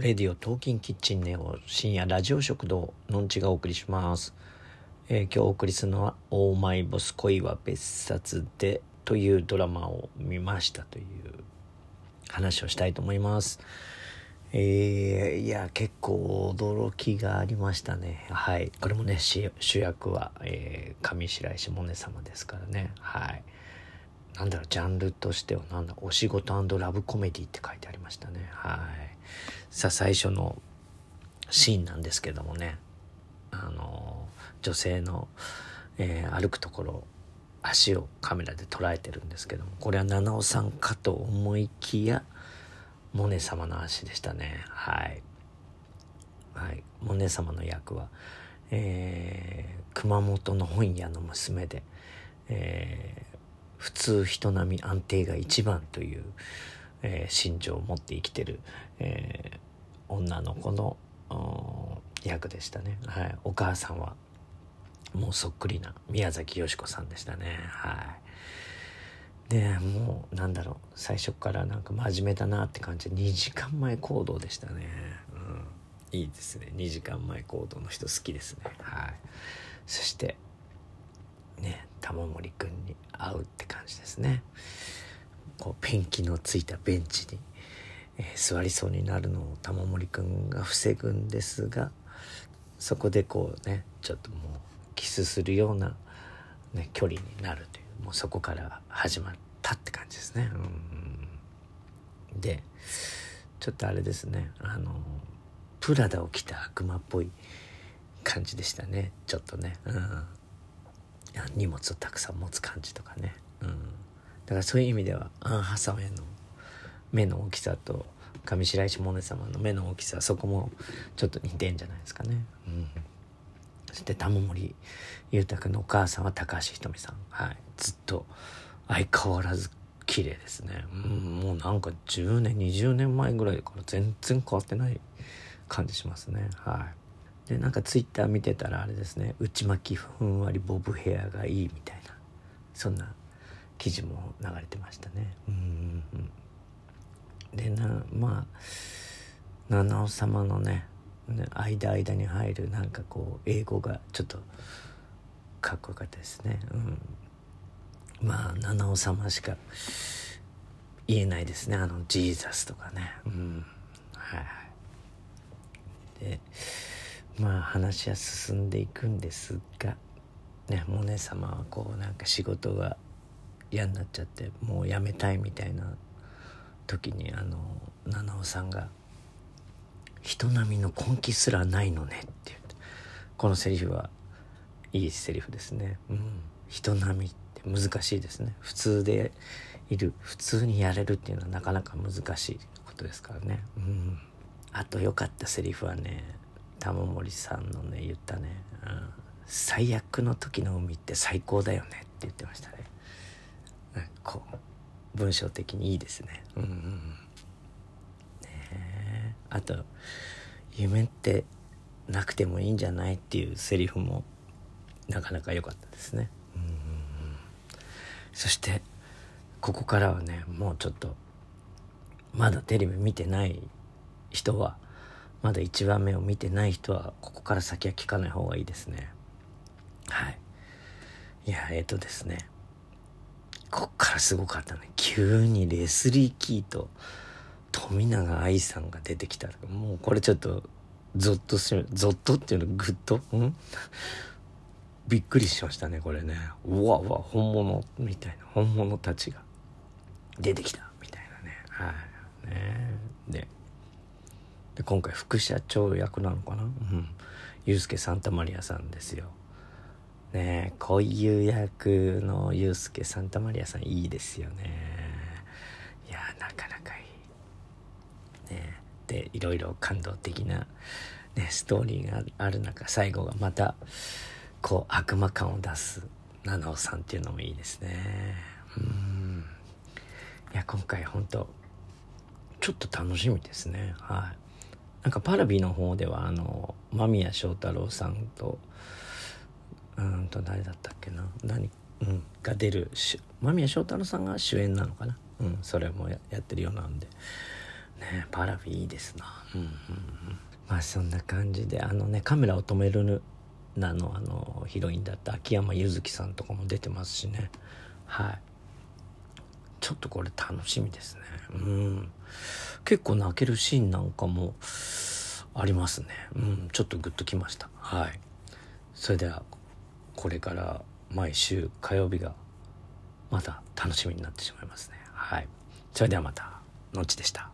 レディオトーキンキッチンネオ深夜ラジオ食堂のんちがお送りします、えー今日お送りするのは「オーマイボス恋は別冊で」というドラマを見ましたという話をしたいと思います。えーいや結構驚きがありましたね。はい。これもね主役は、えー上白石萌音様ですからね。はい。なんだろうジャンルとしてはなんだお仕事ラブコメディって書いてありましたね。はい。さ最初のシーンなんですけどもね。あの女性の、えー歩くところ足をカメラで捉えてるんですけどもこれは七尾さんかと思いきやモネ様の足でしたね。はい、はい、モネ様の役は、えー熊本の本屋の娘で、えー普通人並み安定が一番という、えー心情を持って生きてる、えー女の子の役でしたね、はい、お母さんはもうそっくりな宮崎美子さんでしたね。はい。でもうなんだろう。最初からなんか真面目だなって感じ。で2時間前行動でしたね。うん。いいですね。2時間前行動の人好きですね。はい。そしてね玉森くんに会うって感じですね。こうペンキのついたベンチに、えー座りそうになるのを玉森くんが防ぐんですがそこでこうねちょっともうキスするような、ね、距離になるというもうそこから始まったって感じですね。うんでちょっとあれですねあのプラダを着た悪魔っぽい感じでしたねちょっとね。うん荷物をたくさん持つ感じとかね、うん、だからそういう意味ではアン・ハサウェイの目の大きさと上白石萌音様の目の大きさそこもちょっと似てんじゃないですかね、うん、そして玉森裕太君のお母さんは高橋ひとみさん、はい、ずっと相変わらず綺麗ですね、うん、もうなんか10年20年前ぐらいから全然変わってない感じしますね。はい。でなんかツイッター見てたらあれですね。内巻きふんわりボブヘアがいいみたいな。そんな記事も流れてましたね。うんうんでなまあ七尾様のね間間に入るなんかこう英語がちょっとかっこよかったですね。うん。まあ七尾様しか言えないですね。あのジーザスとかね。うん。はい。でまあ話は進んでいくんですがねモネ様はこうなんか仕事が嫌になっちゃってもう辞めたいみたいな時にあの七尾さんが「人並みの根気すらないのね」って言ってこのセリフはいいセリフですね。うん。人並みって難しいですね。普通でいる普通にやれるっていうのはなかなか難しいことですからね。うん。あと良かったセリフはね玉森さんのね言ったね、うん「最悪の時の海って最高だよね」って言ってましたね。こう文章的にいいですね。うんうんうん。ねえ。あと「夢ってなくてもいいんじゃない?」っていうセリフもなかなか良かったですね。うんうんうん。そしてここからはねもうちょっとまだテレビ見てない人はまだ1話目を見てない人はここから先は聞かない方がいいですね。はい。いやえっ、とですねこっからすごかったね。急にレスリー・キーと富永愛さんが出てきたもうこれちょっとゾッとしゾッとっていうのグッと？ん？びっくりしましたねこれね。うわうわ本物みたいな。本物たちが出てきたみたいなね。はい。ね。でで今回副社長役なのかな？うん。ユースケ・サンタマリアさんですよ。ねえこういう役のユースケ・サンタマリアさんいいですよね。いやなかなかいい。ねえでいろいろ感動的な、ね、ストーリーがある中最後がまたこう悪魔感を出す七尾さんっていうのもいいですね。うん。いや今回本当ちょっと楽しみですね。はい。なんかパラビの方ではあの間宮祥太朗さんとうんと誰だったっけな。何、うん、が出る間宮祥太朗さんが主演なのかな。うん。それもやってるようなんで。ねパラフィいいですな。うんうんうん。まあそんな感じであのねカメラを止めるなのあのヒロインだった秋山柚月さんとかも出てますしね。はい。ちょっとこれ楽しみですね。うん。結構泣けるシーンなんかもありますね。うん。ちょっとグッときました。はい。それではこれから毎週火曜日がまた楽しみになってしまいますね。はい。それではまた。のちでした。